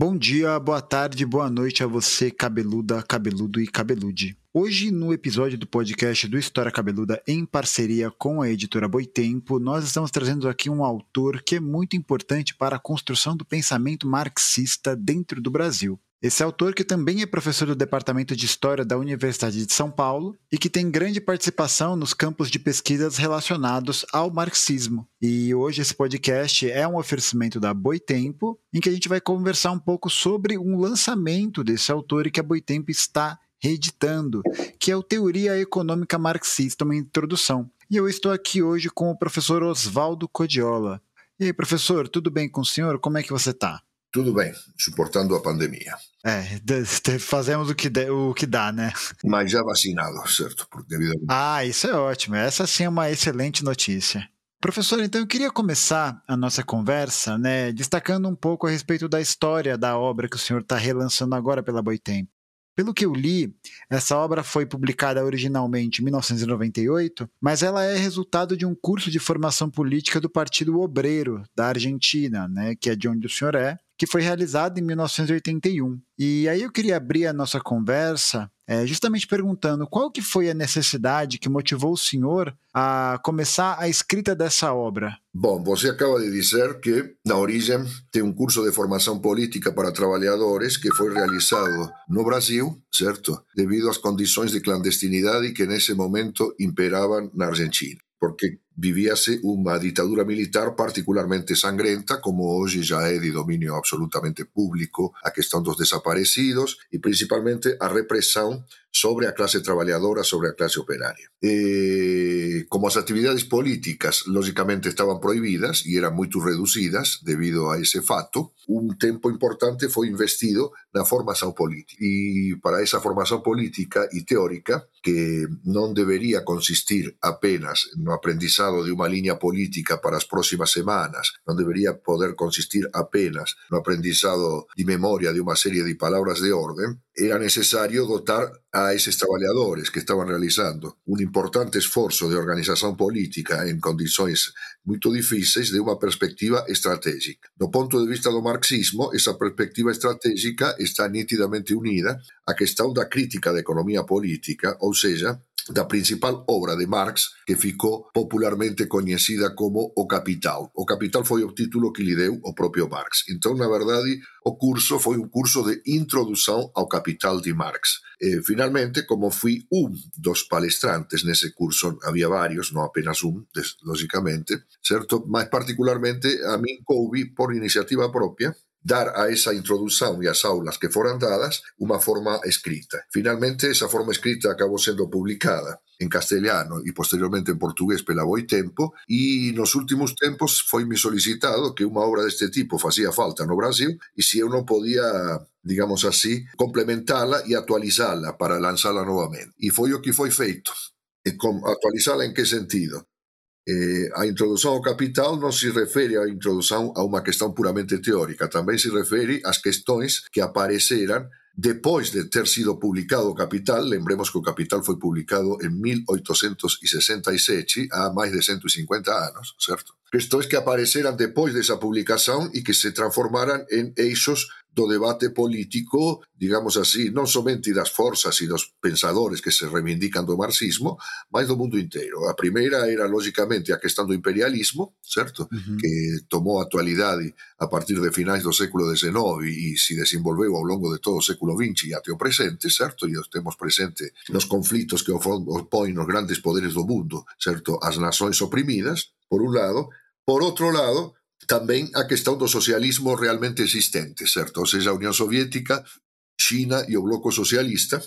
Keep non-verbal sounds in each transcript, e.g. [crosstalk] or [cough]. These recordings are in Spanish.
Bom dia, boa tarde, boa noite a você, cabeluda, cabeludo e cabelude. Hoje, no episódio do podcast do História Cabeluda, em parceria com a editora Boitempo, nós estamos trazendo aqui um autor que é muito importante para a construção do pensamento marxista dentro do Brasil. Esse autor que também é professor do Departamento de História da Universidade de São Paulo e que tem grande participação nos campos de pesquisas relacionados ao marxismo. E hoje esse podcast é um oferecimento da Boitempo, em que a gente vai conversar um pouco sobre um lançamento desse autor e que a Boitempo está reeditando, que é o Teoria Econômica Marxista, uma introdução. E eu estou aqui hoje com o professor Oswaldo Codiola. E aí, professor, tudo bem com o senhor? Como é que você está? Tudo bem, suportando a pandemia. É, fazemos o que, de, o que dá, né? Mas já vacinado, certo? Por devido a... Ah, isso é ótimo. Essa sim é uma excelente notícia. Professor, então eu queria começar a nossa conversa, né, destacando um pouco a respeito da história da obra que o senhor está relançando agora pela Boitempo. Pelo que eu li, essa obra foi publicada originalmente em 1998, mas ela é resultado de um curso de formação política do Partido Obreiro da Argentina, né, que é de onde o senhor é, que foi realizado em 1981. E aí eu queria abrir a nossa conversa é, justamente perguntando qual que foi a necessidade que motivou o senhor a começar a escrita dessa obra. Bom, você acaba de dizer que, na origem, tem um curso de formação política para trabalhadores que foi realizado no Brasil, certo? Devido às condições de clandestinidade que nesse momento imperavam na Argentina. Porque vivíase unha ditadura militar particularmente sangrenta, como hoxe já é de dominio absolutamente público a questão dos desaparecidos e principalmente a represión sobre a clase traballadora, sobre a clase operaria. E, como as actividades políticas, lógicamente, estaban prohibidas e eran moito reducidas debido a ese fato, un tempo importante foi investido na formación política. E para esa formación política e teórica, que non debería consistir apenas no aprendizado de una línea política para las próximas semanas, no debería poder consistir apenas no aprendizado de memoria de una serie de palabras de orden, era necesario dotar a esos trabajadores que estaban realizando un importante esfuerzo de organización política en condiciones muy difíciles de una perspectiva estratégica. No punto de vista del marxismo, esa perspectiva estratégica está nítidamente unida a que está una crítica de economía política, o sea, da principal obra de Marx que ficou popularmente coñecida como O Capital. O Capital foi o título que lhe deu o propio Marx. Então, na verdade, o curso foi um curso de introdução ao Capital de Marx. E, finalmente, como fui um dos palestrantes nesse curso, havia vários, não apenas um, logicamente, certo? Mas particularmente a mim coube por iniciativa própria dar a esa introducción y a las aulas que fueran dadas una forma escrita. Finalmente, esa forma escrita acabó siendo publicada en castellano y posteriormente en portugués pela Tempo y en los últimos tiempos fue mi solicitado que una obra de este tipo hacía falta no Brasil y si yo no podía digamos así, complementarla y actualizarla para lanzarla nuevamente. Y fue lo que fue feito. Actualizarla en qué sentido? Eh, a introdução ao capital non se refere a introdução a unha questão puramente teórica, tamén se refere ás questões que apareceran depois de ter sido publicado Capital, lembremos que Capital foi publicado en 1867, há máis de 150 anos, certo? Questões que apareceran depois desa publicación e que se transformaran en eixos debate político, digamos así, non somente das forzas e dos pensadores que se reivindican do marxismo, mas do mundo inteiro. A primeira era, lógicamente, a questão do imperialismo, certo? Uh -huh. Que tomou actualidade a partir de finais do século XIX e se desenvolveu ao longo de todo o século XX e até o presente, certo? E os temos presente nos conflitos que opoen os grandes poderes do mundo, certo? As nações oprimidas, por un lado, por outro lado, tamén a questão do socialismo realmente existente, certo? Ou seja, a Unión Soviética, China e o bloco socialista,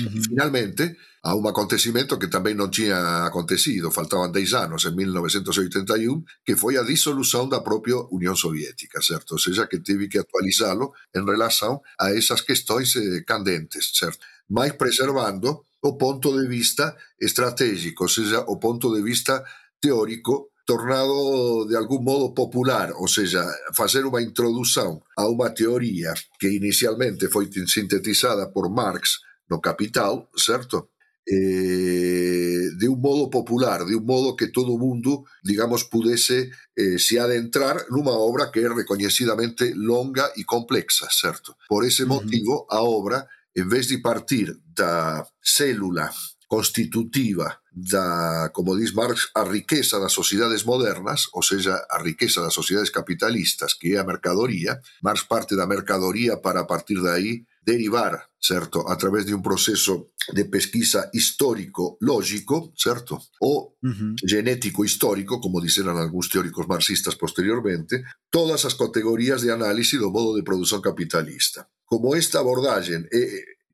Uh -huh. Finalmente, a un acontecimento que tamén non tinha acontecido, faltaban 10 anos, en 1981, que foi a disolución da propia Unión Soviética, certo? Ou seja, que teve que actualizalo en relación a esas questões eh, candentes, certo? Mais preservando o ponto de vista estratégico, ou seja, o ponto de vista teórico tornado de algún modo popular, ou seja, facer unha introdución a unha teoría que inicialmente foi sintetizada por Marx no Capital, certo? eh, de un modo popular, de un modo que todo mundo, digamos, pudese eh, se adentrar nunha obra que é recoñecidamente longa e complexa, certo? Por ese motivo, a obra, en vez de partir da célula constitutiva da, como diz Marx, a riqueza das sociedades modernas, ou seja, a riqueza das sociedades capitalistas, que é a mercadoría, Marx parte da mercadoría para a partir de aí derivar, certo, a través de un proceso de pesquisa histórico lógico, certo, uh -huh. genético histórico, como dixeran algúns teóricos marxistas posteriormente, todas as categorías de análise do modo de produción capitalista. Como esta abordaxe é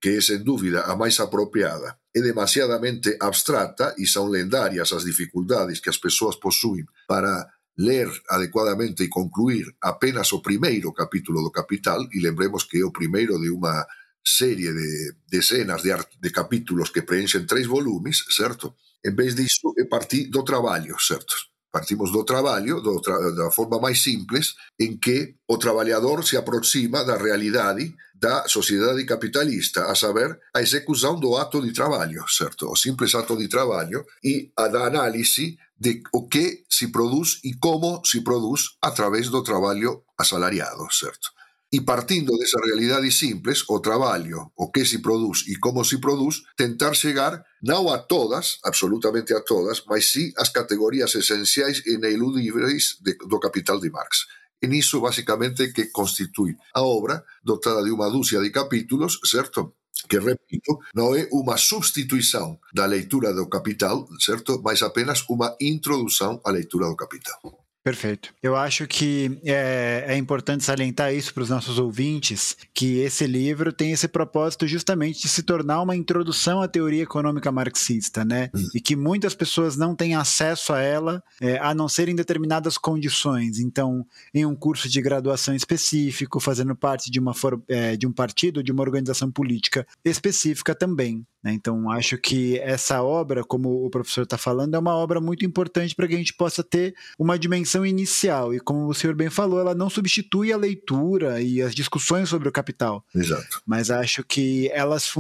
que é sen dúbida a máis apropiada, é demasiadamente abstrata e son lendarias as dificultades que as persoas posúen para ler adecuadamente e concluir apenas o primeiro capítulo do Capital, e lembremos que é o primeiro de unha serie de decenas de, de capítulos que preenchen tres volumes, certo? En vez disso, é partir do traballo, certo? Partimos do traballo do tra da forma máis simples en que o traballador se aproxima da realidade da sociedade capitalista, a saber, a execución do ato de traballo, certo? O simples ato de traballo e a da análise de o que se produz e como se produz a través do traballo asalariado, certo? E partindo desa realidade simples, o traballo, o que se produz e como se produz, tentar chegar non a todas, absolutamente a todas, mas sí as categorías esenciais e ineludíveis do capital de Marx. E niso, basicamente, que constitui a obra dotada de unha dúcia de capítulos, certo? que repito, non é unha substituición da leitura do capital, certo? Mas apenas unha introdução á leitura do capital. Perfeito. Eu acho que é, é importante salientar isso para os nossos ouvintes, que esse livro tem esse propósito justamente de se tornar uma introdução à teoria econômica marxista, né? Uhum. E que muitas pessoas não têm acesso a ela, é, a não ser em determinadas condições. Então, em um curso de graduação específico, fazendo parte de, uma é, de um partido, de uma organização política específica também. Né? Então, acho que essa obra, como o professor está falando, é uma obra muito importante para que a gente possa ter uma dimensão inicial. E como o senhor bem falou, ela não substitui a leitura e as discussões sobre o capital. Exato. Mas acho que elas,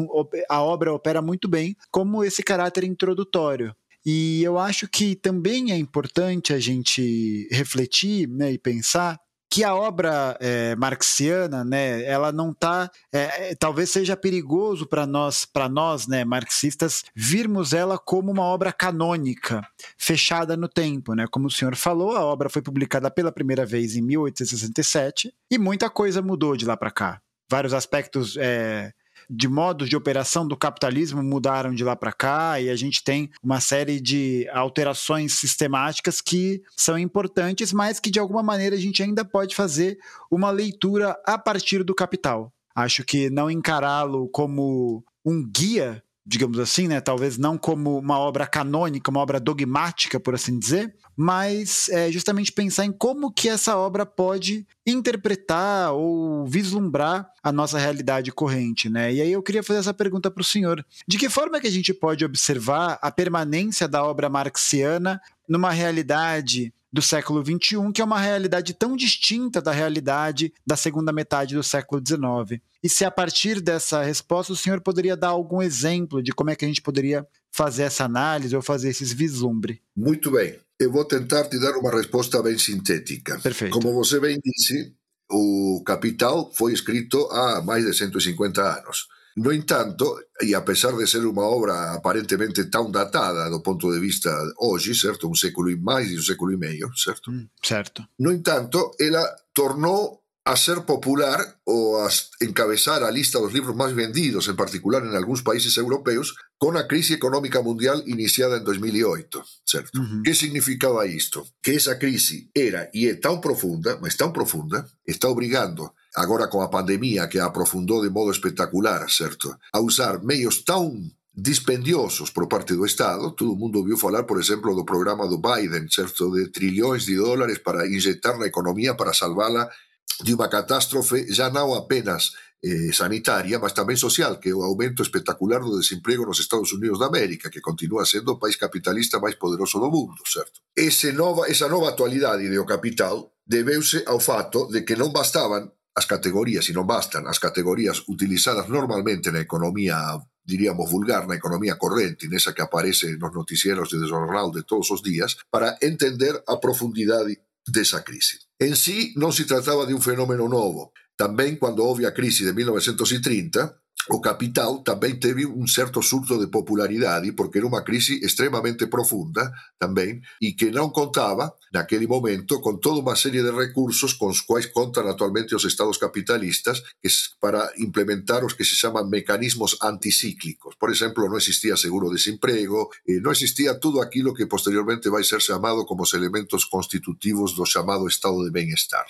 a obra opera muito bem como esse caráter introdutório. E eu acho que também é importante a gente refletir né, e pensar que a obra é, marxiana, né, ela não está, é, é, talvez seja perigoso para nós, para nós, né, marxistas, virmos ela como uma obra canônica, fechada no tempo, né? Como o senhor falou, a obra foi publicada pela primeira vez em 1867 e muita coisa mudou de lá para cá. Vários aspectos é, de modos de operação do capitalismo mudaram de lá para cá e a gente tem uma série de alterações sistemáticas que são importantes, mas que de alguma maneira a gente ainda pode fazer uma leitura a partir do capital. Acho que não encará-lo como um guia digamos assim, né? Talvez não como uma obra canônica, uma obra dogmática, por assim dizer, mas é, justamente pensar em como que essa obra pode interpretar ou vislumbrar a nossa realidade corrente, né? E aí eu queria fazer essa pergunta para o senhor: de que forma que a gente pode observar a permanência da obra marxiana numa realidade do século XXI, que é uma realidade tão distinta da realidade da segunda metade do século XIX. E se a partir dessa resposta o senhor poderia dar algum exemplo de como é que a gente poderia fazer essa análise ou fazer esses vislumbre? Muito bem. Eu vou tentar te dar uma resposta bem sintética. Perfeito. Como você bem disse, o Capital foi escrito há mais de 150 anos. No entanto, e a pesar de ser unha obra aparentemente tan datada do ponto de vista hoxe, certo, un século e máis de un século e medio, certo? Mm, certo. No entanto, ela tornou a ser popular ou a encabezar a lista dos libros máis vendidos, en particular en algúns países europeus, con a crise económica mundial iniciada en 2008, certo? Uh -huh. Que significaba isto? Que esa crise era e é tan profunda, mas tan profunda, está obrigando agora con a pandemia que a aprofundou de modo espectacular, certo? A usar meios tan dispendiosos por parte do Estado, todo mundo viu falar, por exemplo, do programa do Biden, certo, de trilhões de dólares para inyectar na economía para salvala de unha catástrofe xa non apenas eh, sanitaria, mas tamén social, que é o aumento espectacular do desemprego nos Estados Unidos da América, que continúa sendo o país capitalista máis poderoso do mundo, certo? Ese nova, esa nova actualidade do capital debeuse ao fato de que non bastaban as categorías, e non bastan as categorías utilizadas normalmente na economía diríamos, vulgar na economía corrente, nesa que aparece nos noticieros de jornal de todos os días, para entender a profundidade desa crise. En sí non se trataba de un fenómeno novo. Tamén, cando houve a crise de 1930, o capital tamén teve un certo surto de popularidade porque era unha crise extremamente profunda tamén e que non contaba naquele momento con toda unha serie de recursos con os quais contan actualmente os estados capitalistas que para implementar os que se chaman mecanismos anticíclicos. Por exemplo, non existía seguro desemprego, eh, non existía todo aquilo que posteriormente vai ser chamado como os elementos constitutivos do chamado estado de bem-estar.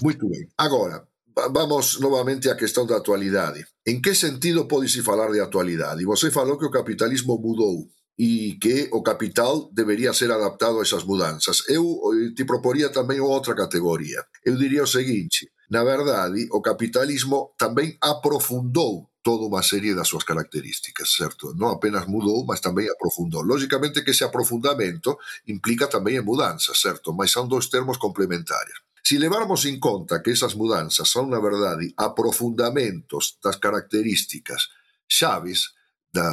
Muito ben. Agora, vamos novamente á questão da actualidade. En que sentido pode-se falar de actualidade? E você falou que o capitalismo mudou e que o capital debería ser adaptado a esas mudanzas. Eu eh, te proporía tamén outra categoría. Eu diría o seguinte, na verdade, o capitalismo tamén aprofundou toda unha serie das súas características, certo? Non apenas mudou, mas tamén aprofundou. Lógicamente que ese aprofundamento implica tamén en mudanzas, certo? Mas son dos termos complementarios. Si levarmos en conta que esas mudanzas son, na verdade, aprofundamentos das características xaves da,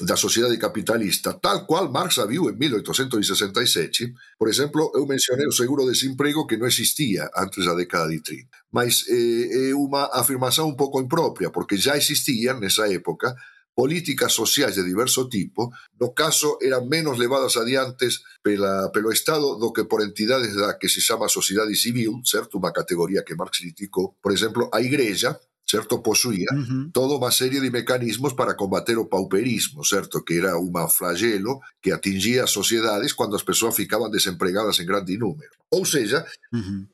da sociedade capitalista, tal cual Marx a viu en 1867. Por exemplo, eu mencionei o seguro de desemprego que non existía antes da década de 30. Mas eh, é unha afirmación un pouco impropia, porque já existían nesa época políticas sociais de diverso tipo, no caso eran menos levadas adiantes pela, pelo Estado do que por entidades da que se chama sociedade civil, certo? Unha categoría que Marx criticou. Por exemplo, a Igreja, certo, posuía uh -huh. toda unha serie de mecanismos para combater o pauperismo, certo, que era un flagelo que atingía as sociedades cando as persoas ficaban desempregadas en grande número. Ou seja,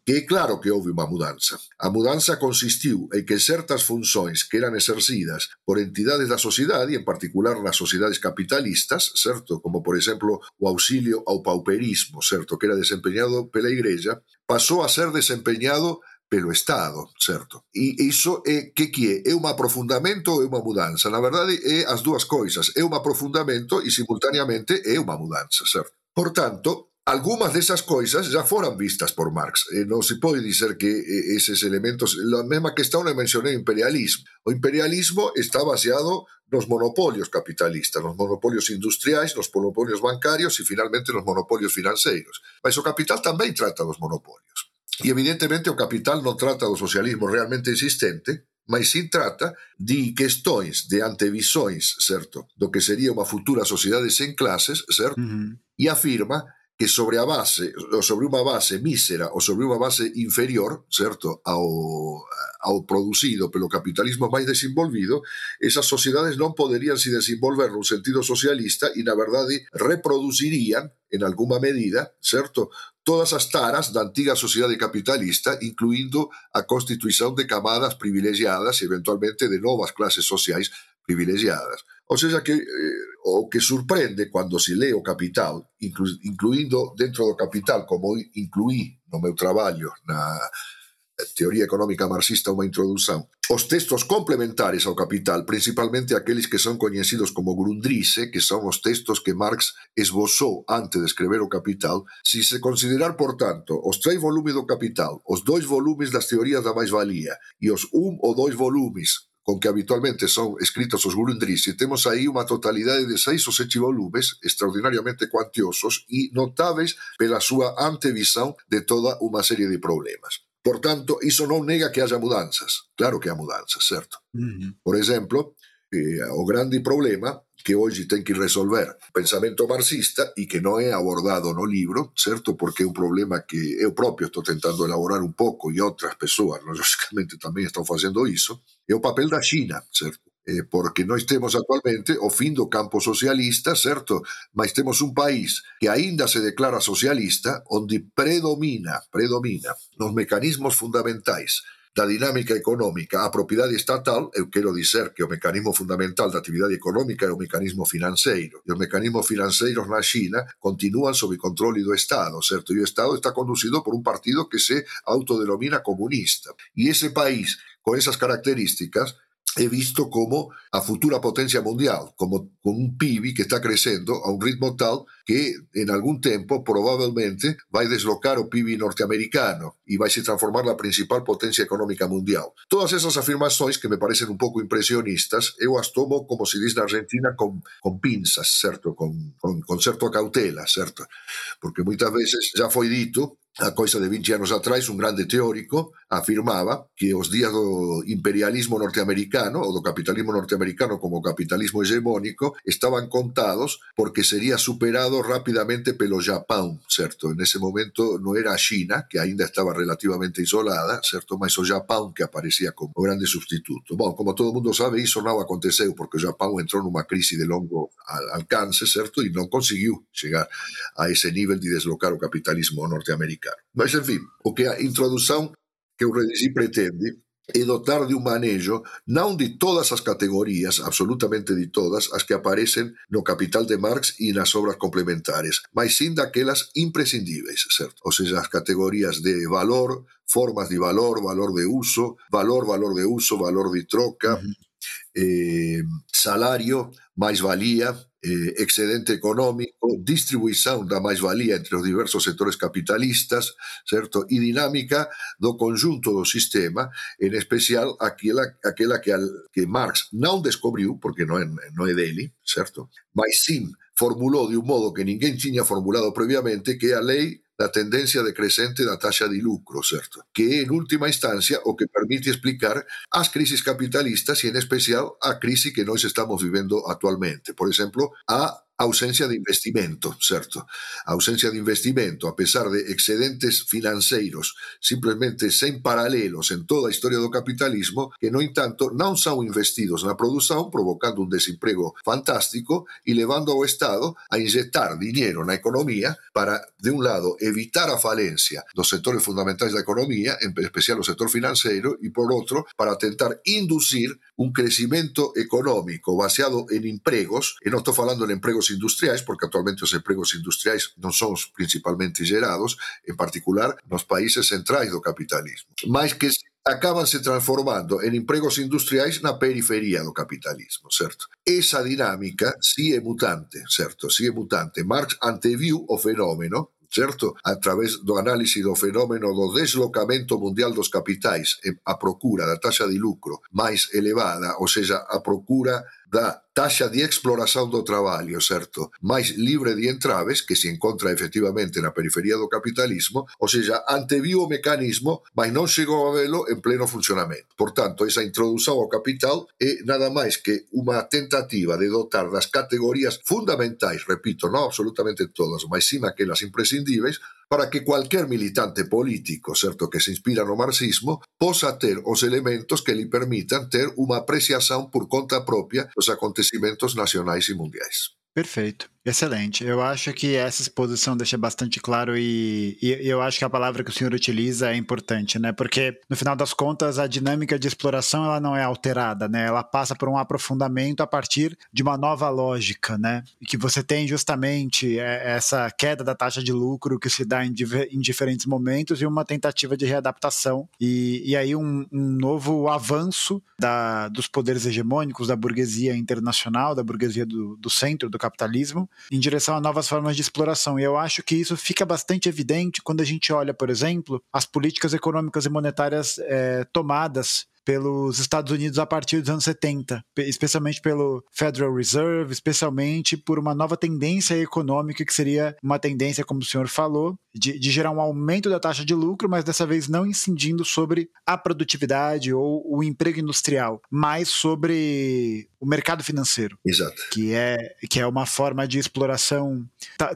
que é claro que houve unha mudanza. A mudanza consistiu en que certas funções que eran exercidas por entidades da sociedade, en particular nas sociedades capitalistas, certo, como por exemplo o auxilio ao pauperismo, certo, que era desempeñado pela Igreja, pasou a ser desempeñado pelo Estado, certo? E iso é que que é? É un aprofundamento ou é unha mudanza? Na verdade, é as dúas coisas. É un aprofundamento e simultaneamente é unha mudanza, certo? Por tanto, Algumas desas coisas já foran vistas por Marx. E non se pode dizer que eses elementos... A mesma que está, non mencionei o imperialismo. O imperialismo está baseado nos monopolios capitalistas, nos monopolios industriais, nos monopolios bancarios e finalmente nos monopolios financeiros. Mas o capital tamén trata dos monopolios. E evidentemente o capital non trata do socialismo realmente existente, mas sim trata de questões, de antevisões, certo? Do que sería unha futura sociedade sen clases, certo? Uh -huh. E afirma que sobre a base, sobre unha base mísera ou sobre unha base inferior, certo, ao, ao producido pelo capitalismo máis desenvolvido, esas sociedades non poderían se desenvolver nun sentido socialista e, na verdade, reproducirían, en alguma medida, certo, todas as taras da antiga sociedade capitalista, incluindo a constituición de camadas privilegiadas e eventualmente de novas clases sociais privilegiadas. O sea que eh, o que sorprende cando se lee o Capital, inclu, dentro do Capital, como incluí no meu traballo na teoría económica marxista unha introdución, os textos complementares ao Capital, principalmente aqueles que son coñecidos como Grundrisse, que son os textos que Marx esbozou antes de escrever o Capital, si se considerar, por tanto, os tres volumes do Capital, os dois volumes das teorías da máis-valía e os un ou dois volumes con que habitualmente son escritos os Gurundris, e temos aí unha totalidade de seis ou sete volumes extraordinariamente cuantiosos e notáveis pela súa antevisão de toda unha serie de problemas. Por tanto, iso non nega que haxa mudanzas. Claro que há mudanzas, certo? Por exemplo, eh, o grande problema que hoxe ten que resolver o pensamento marxista e que non é abordado no libro, certo? Porque é un problema que eu propio estou tentando elaborar un pouco e outras persoas, [laughs] lógicamente, tamén están facendo iso, é o papel da China, certo? Eh, porque nós temos actualmente o fin do campo socialista, certo? Mas temos un país que aínda se declara socialista, onde predomina, predomina nos mecanismos fundamentais da dinámica económica a propiedade estatal, eu quero dizer que o mecanismo fundamental da actividade económica é o mecanismo financeiro. E os mecanismos financeiros na China continúan sob controle do Estado, certo? E o Estado está conducido por un partido que se autodenomina comunista. E ese país, con esas características, é visto como a futura potencia mundial, como con un PIB que está creciendo a un ritmo tal que en algún tiempo probablemente va a deslocar o PIB norteamericano y va a transformar la principal potencia económica mundial. Todas esas afirmaciones que me parecen un poco impresionistas, eu as tomo, como se dice en Argentina, con, con pinzas, certo? Con, con, con certo cautela, certo? Porque muchas veces ya fue dito a coisa de 20 anos atrás, un grande teórico afirmaba que os días do imperialismo norteamericano ou do capitalismo norteamericano como capitalismo hegemónico estaban contados porque sería superado rapidamente pelo Japón, certo? En ese momento non era China, que aínda estaba relativamente isolada, certo? Mas o Japón que aparecía como grande sustituto. Bom, como todo mundo sabe, iso non aconteceu porque o Japón entrou nunha crise de longo alcance, certo? E non conseguiu chegar a ese nivel de deslocar o capitalismo norteamericano. Mas, enfim, o que a introdução que o redigi pretende é dotar de um manejo não de todas as categorias, absolutamente de todas, as que aparecem no Capital de Marx e nas obras complementares, mas sim daquelas imprescindíveis, certo? Ou seja, as categorias de valor, formas de valor, valor de uso, valor, valor de uso, valor de troca, uh -huh. eh, salario, mais-valia, eh, excedente económico, distribución da máis-valía entre os diversos sectores capitalistas, certo? E dinámica do conjunto do sistema, en especial aquela, aquela que, Marx non descubriu, porque non é, non é dele, certo? Mas sim formulou de un modo que ninguén tiña formulado previamente, que a lei da tendencia decrecente da taxa de lucro, certo? Que en última instancia o que permite explicar as crisis capitalistas e en especial a crise que nós estamos vivendo actualmente. Por exemplo, a ausencia de investimento, certo? Ausencia de investimento, a pesar de excedentes financeiros simplemente sen paralelos en toda a historia do capitalismo, que, no entanto, non son investidos na produción, provocando un desemprego fantástico e levando ao Estado a inyectar dinheiro na economía para, de un lado, evitar a falencia dos sectores fundamentais da economía, en especial o sector financeiro, e, por outro, para tentar inducir un crecimiento económico baseado en empregos, e non estou falando en empregos industriais, porque actualmente os empregos industriais non son principalmente gerados, en particular nos países centrais do capitalismo, mas que acaban se transformando en empregos industriais na periferia do capitalismo, certo? Esa dinámica si é mutante, certo? Si é mutante. Marx anteviu o fenómeno certo? A través do análise do fenómeno do deslocamento mundial dos capitais a procura da taxa de lucro máis elevada, ou seja, a procura da taxa de exploración do traballo, certo? máis libre de entraves que se encontra efectivamente na periferia do capitalismo, ou seja, anteviu o mecanismo, mas non chegou a velo en pleno funcionamento. Por tanto, esa introdución ao capital é nada máis que unha tentativa de dotar das categorías fundamentais, repito, non absolutamente todas, mas sim aquelas imprescindíveis, para que cualquier militante político, certo, que se inspira no marxismo, posa ter os elementos que lhe permitan ter unha apreciación por conta propia dos acontecimentos nacionais e mundiais. Perfeito. Excelente. Eu acho que essa exposição deixa bastante claro e, e, eu acho que a palavra que o senhor utiliza é importante, né? Porque no final das contas a dinâmica de exploração ela não é alterada, né? Ela passa por um aprofundamento a partir de uma nova lógica, né? E que você tem justamente é, essa queda da taxa de lucro que se dá em, em diferentes momentos e uma tentativa de readaptação e, e aí um, um novo avanço da, dos poderes hegemônicos da burguesia internacional, da burguesia do, do centro do capitalismo em direção a novas formas de exploração. E eu acho que isso fica bastante evidente quando a gente olha, por exemplo, as políticas econômicas e monetárias é, tomadas pelos Estados Unidos a partir dos anos 70, especialmente pelo Federal Reserve, especialmente por uma nova tendência econômica que seria uma tendência, como o senhor falou, de, de, gerar um aumento da taxa de lucro, mas dessa vez não incidindo sobre a produtividade ou o emprego industrial, mas sobre o mercado financeiro. Exato. Que é, que é uma forma de exploração,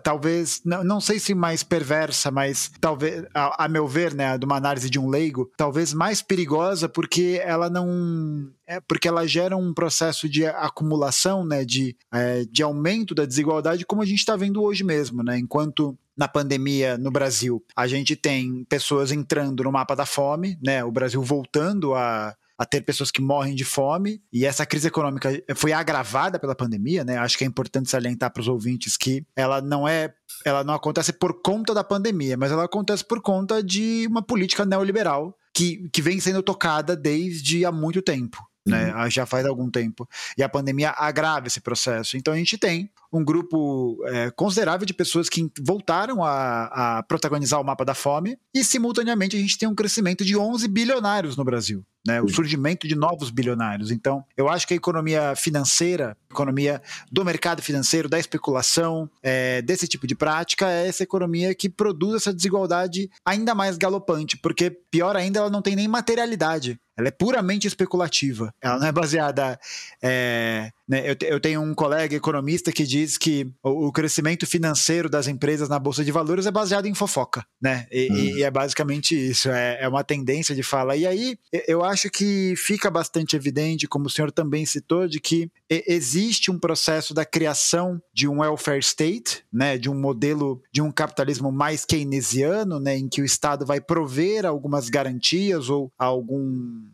talvez, não, não sei se mais perversa, mas talvez, a, a meu ver, né, de uma análise de um leigo, talvez mais perigosa, porque ela não é porque ela gera um processo de acumulação, né, de, é, de aumento da desigualdade, como a gente está vendo hoje mesmo, né? Enquanto na pandemia no Brasil a gente tem pessoas entrando no mapa da fome, né? O Brasil voltando a a ter pessoas que morrem de fome, e essa crise econômica foi agravada pela pandemia, né? Acho que é importante salientar para os ouvintes que ela não é ela não acontece por conta da pandemia, mas ela acontece por conta de uma política neoliberal que, que vem sendo tocada desde há muito tempo. Né? Uhum. Já faz algum tempo. E a pandemia agrava esse processo. Então a gente tem um grupo é, considerável de pessoas que voltaram a, a, protagonizar o mapa da fome e, simultaneamente, a gente tem um crescimento de 11 bilionários no Brasil. Né, o surgimento de novos bilionários. Então, eu acho que a economia financeira, economia do mercado financeiro, da especulação, é, desse tipo de prática, é essa economia que produz essa desigualdade ainda mais galopante, porque, pior ainda, ela não tem nem materialidade. Ela é puramente especulativa. Ela não é baseada. É, né, eu, eu, tenho um colega economista que diz que o, o, crescimento financeiro das empresas na Bolsa de Valores é baseado em fofoca, né? E, hum. e é basicamente isso. É, é, uma tendência de fala. E aí eu acho que fica bastante evidente, como o senhor também citou, de que existe um processo da criação de um welfare state, né? De um modelo de um capitalismo mais keynesiano, né? Em que o Estado vai prover algumas garantias ou algum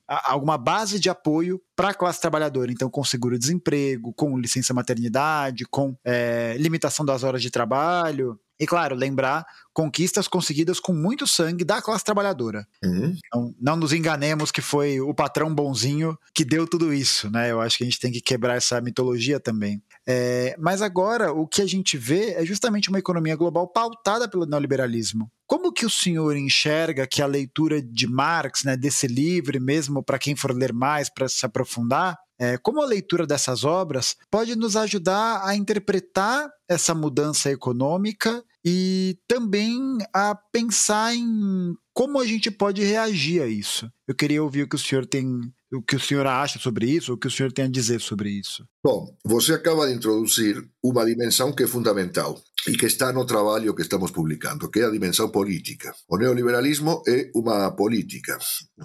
alguma base de apoio para a classe trabalhadora. Então, com seguro-desemprego, com licença maternidade, com é, limitação das horas de trabalho. E, claro, lembrar conquistas conseguidas com muito sangue da classe trabalhadora. Uhum. Então, não nos enganemos que foi o patrão bonzinho que deu tudo isso, né? Eu acho que a gente tem que quebrar essa mitologia também. É, mas agora, o que a gente vê é justamente uma economia global pautada pelo neoliberalismo. Como que o senhor enxerga que a leitura de Marx, né, desse livro, mesmo para quem for ler mais, para se aprofundar, é, como a leitura dessas obras pode nos ajudar a interpretar essa mudança econômica e também a pensar em como a gente pode reagir a isso. Eu queria ouvir o que o senhor tem, o que o senhor acha sobre isso, o que o senhor tem a dizer sobre isso. Bom, você acaba de introduzir uma dimensão que é fundamental e que está no trabalho que estamos publicando, que é a dimensão política. O neoliberalismo é uma política,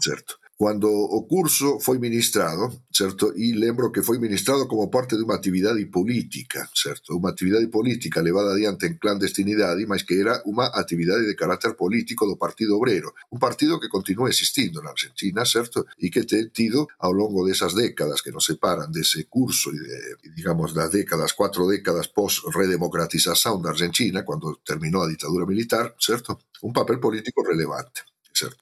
certo? Cuando o curso foi ministrado, certo? E lembro que foi ministrado como parte de unha actividade política, certo? Unha actividade política levada adiante en clandestinidade, mas que era unha actividade de carácter político do Partido Obrero. Un partido que continúa existindo na Argentina, certo? E que ten tido ao longo desas décadas que nos separan dese curso digamos, das décadas, cuatro décadas pós-redemocratización da Argentina, cando terminou a ditadura militar, certo? Un papel político relevante.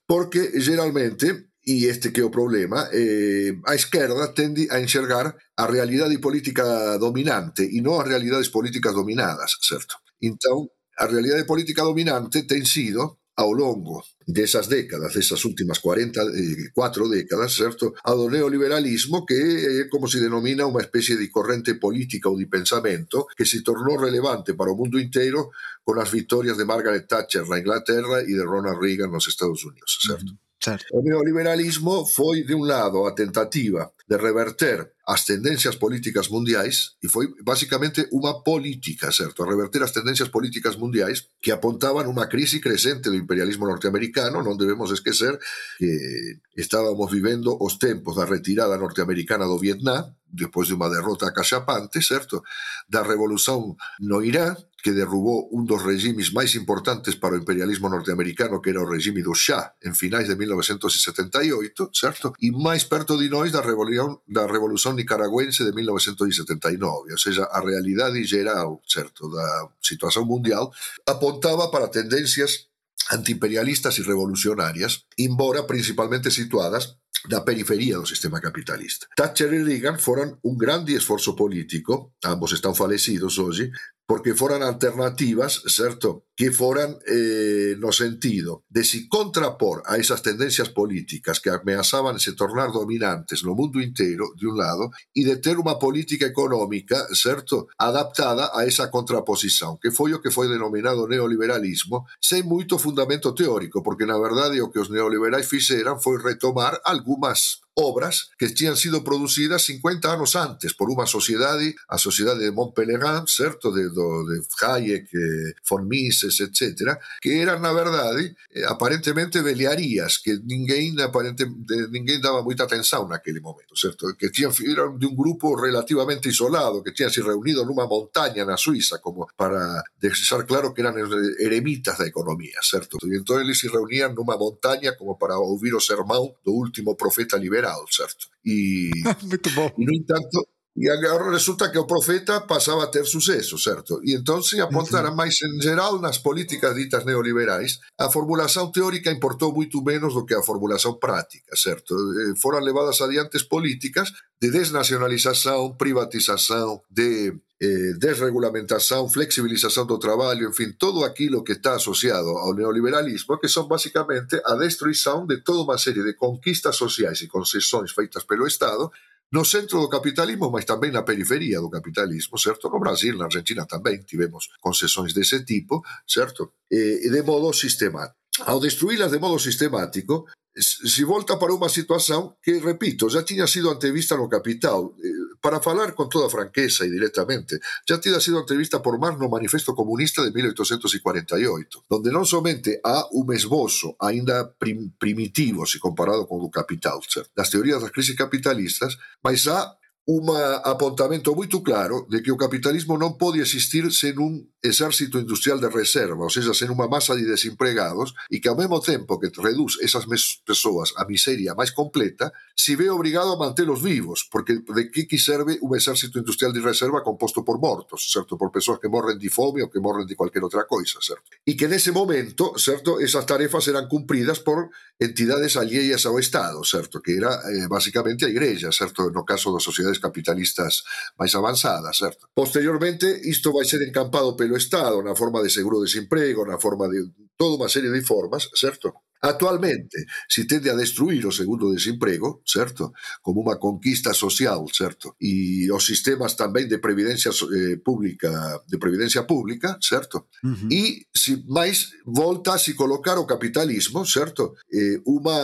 Porque, geralmente, e este que o problema, eh, a esquerda tende a enxergar a realidade política dominante e non as realidades políticas dominadas, certo? Entón, a realidade política dominante ten sido ao longo desas décadas, desas últimas 44 décadas, certo? A do neoliberalismo que é como se denomina unha especie de corrente política ou de pensamento que se tornou relevante para o mundo inteiro con as victorias de Margaret Thatcher na Inglaterra e de Ronald Reagan nos Estados Unidos, certo? Certo. O neoliberalismo foi, de un lado, a tentativa de reverter as tendencias políticas mundiais e foi basicamente unha política, certo? Reverter as tendencias políticas mundiais que apontaban unha crise crescente do imperialismo norteamericano, non debemos esquecer que estábamos vivendo os tempos da retirada norteamericana do Vietnam, despois de unha derrota caxapante, certo? Da revolución no Irán, que derrubou un dos regimes máis importantes para o imperialismo norteamericano, que era o regime do Shah, en finais de 1978, certo? E máis perto de nós da revolución, da revolución nicaragüense de 1979, ou seja, a realidade geral, certo, da situación mundial apontaba para tendencias antiimperialistas e revolucionarias, embora principalmente situadas da periferia do sistema capitalista. Thatcher e Reagan foron un grande esforzo político, ambos están falecidos hoxe, porque foran alternativas, certo? Que foran eh, no sentido de si contrapor a esas tendencias políticas que ameazaban se tornar dominantes no mundo inteiro, de un lado, e de ter unha política económica, certo? Adaptada a esa contraposición, que foi o que foi denominado neoliberalismo, sen moito fundamento teórico, porque na verdade o que os neoliberais fixeran foi retomar algunhas obras que tinham sido producidas 50 anos antes por unha sociedade, a sociedade de Montpellerin, certo, de, do, de Hayek, eh, von Mises, etc., que eran, na verdade, eh, aparentemente veliarías que ninguén aparente, de, ninguén daba moita atención naquele momento, certo? Que eran de un grupo relativamente isolado, que se reunido nunha montaña na Suiza como para deixar claro que eran eremitas da economía, certo? E entón eles se reunían nunha montaña como para ouvir o sermão do último profeta liberal, certo? E, Muito bom. E, no entanto, E agora resulta que o profeta pasaba a ter suceso, certo? E entón se apontara máis en geral nas políticas ditas neoliberais, a formulación teórica importou moito menos do que a formulación práctica, certo? Eh, foran levadas adiantes políticas de desnacionalización, privatización, de eh, desregulamentación, flexibilización do traballo, en fin, todo aquilo que está asociado ao neoliberalismo, que son basicamente a destruición de toda unha serie de conquistas sociais e concesións feitas pelo Estado no centro do capitalismo, mas tamén na periferia do capitalismo, certo? No Brasil, na Argentina tamén tivemos concesións dese tipo, certo? E, de modo sistemático. Ao destruílas de modo sistemático, se volta para unha situación que, repito, já tiña sido antevista no Capital. Eh, para falar con toda franqueza e directamente, já tiña sido antevista por Marx no Manifesto Comunista de 1848, donde non somente há un esbozo aínda prim primitivo se comparado con o Capital, das teorías das crisis capitalistas, mas há un apontamento moito claro de que o capitalismo non pode existir sen un exército industrial de reserva, ou seja, sen unha masa de desempregados e que ao mesmo tempo que reduz esas persoas a miseria máis completa, se ve obrigado a mantelos vivos, porque de que que serve un exército industrial de reserva composto por mortos, certo? Por persoas que morren de fome ou que morren de cualquier outra coisa, certo? E que nese momento, certo, esas tarefas eran cumpridas por entidades alleias ao Estado, certo? Que era eh, basicamente a Igreja, certo? No caso das sociedades capitalistas máis avanzadas, certo? Posteriormente, isto vai ser encampado pelo Estado na forma de seguro de desemprego, na forma de toda unha serie de formas, certo? Actualmente se tende a destruir o segundo desemprego, certo? Como unha conquista social, certo? E os sistemas tamén de previdencia eh, pública, de previdencia pública, certo? Uh -huh. E se máis volta a se colocar o capitalismo, certo? Eh, unha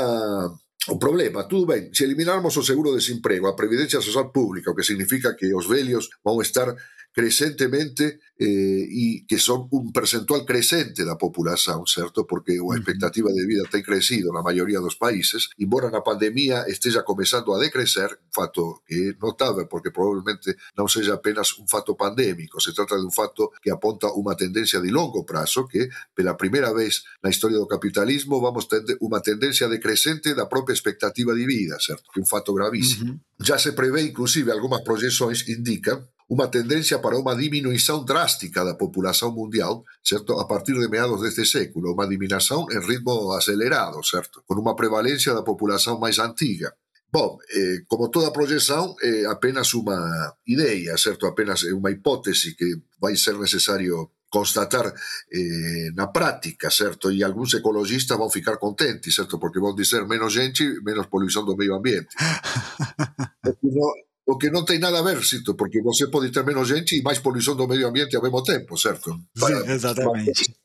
O problema, tudo ben, se eliminarmos o seguro de desemprego, a previdencia social pública, o que significa que os vellos vão estar crecentemente eh, e que son un percentual crecente da populación, certo? Porque a expectativa de vida ten crecido na maioría dos países, embora na pandemia esteja comezando a decrecer, un fato que é notável porque probablemente non seja apenas un fato pandémico, se trata de un fato que aponta unha tendencia de longo prazo que pela primeira vez na historia do capitalismo vamos ter unha tendencia decrecente da propia expectativa de vida, certo? Que é un fato gravísimo. Uh -huh. Ya se prevé inclusive algunhas proyeccións indican unha tendencia para unha diminuición drástica da populación mundial, certo? A partir de meados deste século, unha diminuición en ritmo acelerado, certo? Con unha prevalencia da populación máis antiga. Bom, eh, como toda proyección, eh, apenas unha idea, certo? Apenas unha hipótese que vai ser necesario constatar eh, na práctica, certo? E algúns ecologistas vão ficar contentes, certo? Porque vão dizer menos gente, menos poluição do meio ambiente. [laughs] no, o que non ten nada a ver, cito, porque você pode ter menos gente e máis poluición do medio ambiente ao mesmo tempo, certo? Para, sí, exactamente.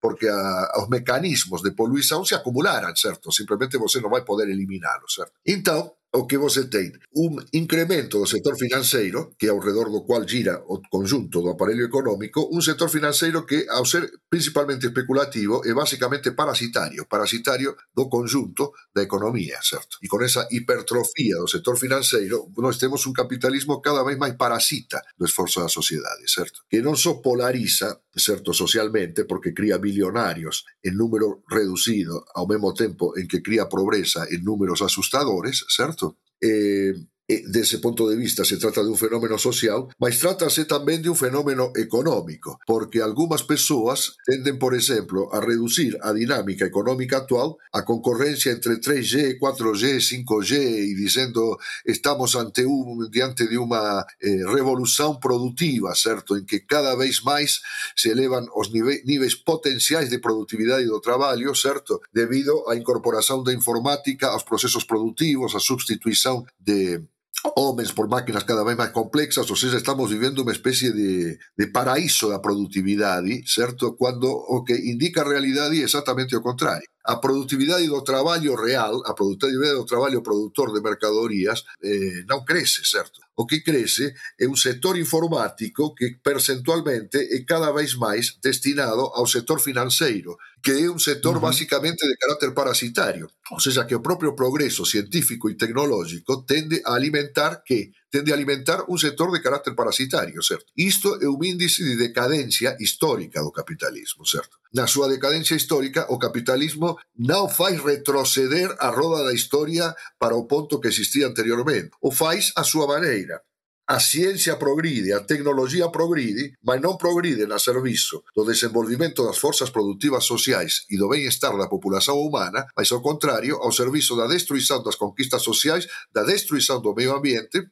porque a, os mecanismos de poluição se acumularan, certo? Simplemente você non vai poder eliminalo, certo? Então, o que você ten un incremento do sector financeiro, que ao redor do cual gira o conjunto do aparello económico, un sector financeiro que, ao ser principalmente especulativo, é basicamente parasitario, parasitario do conjunto da economía, certo? E con esa hipertrofía do sector financeiro, nós temos un capitalismo cada vez máis parasita do esforzo da sociedade, certo? Que non só polariza certo, socialmente, porque cría bilionarios en número reducido, ao mesmo tempo en que cría pobreza en números asustadores, certo? Eh, Eh, dese punto de vista se trata de un fenómeno social, mas trátase tamén de un fenómeno económico, porque algunhas persoas tenden, por exemplo, a reducir a dinámica económica actual, a concorrencia entre 3G, 4G, 5G e dicendo estamos ante un diante de unha eh, revolución productiva, certo, en que cada vez máis se elevan os nive niveis potenciais de productividade do traballo, certo, debido á incorporación da informática aos procesos productivos, a substituición de homens por máquinas cada vez máis complexas, ou seja, estamos vivendo unha especie de, de paraíso da productividade, certo? Cuando o que indica a realidade é exactamente o contrario. A productividade do traballo real, a productividade do traballo produtor de mercadorías, eh, non crece, certo? o que crece é un sector informático que percentualmente é cada vez máis destinado ao sector financeiro, que é un sector uh -huh. basicamente de carácter parasitario, ou seja, que o propio progreso científico e tecnológico tende a alimentar que tende a alimentar un sector de carácter parasitario, certo? Isto é un índice de decadencia histórica do capitalismo, certo? Na súa decadencia histórica, o capitalismo non fai retroceder a roda da historia para o ponto que existía anteriormente, o fais a súa maneira a ciência progride, a tecnologia progride, mas não progride a serviço do desenvolvimento das forças produtivas sociais e do bem-estar da população humana, mas ao contrário, ao serviço da destruição das conquistas sociais, da destruição do meio ambiente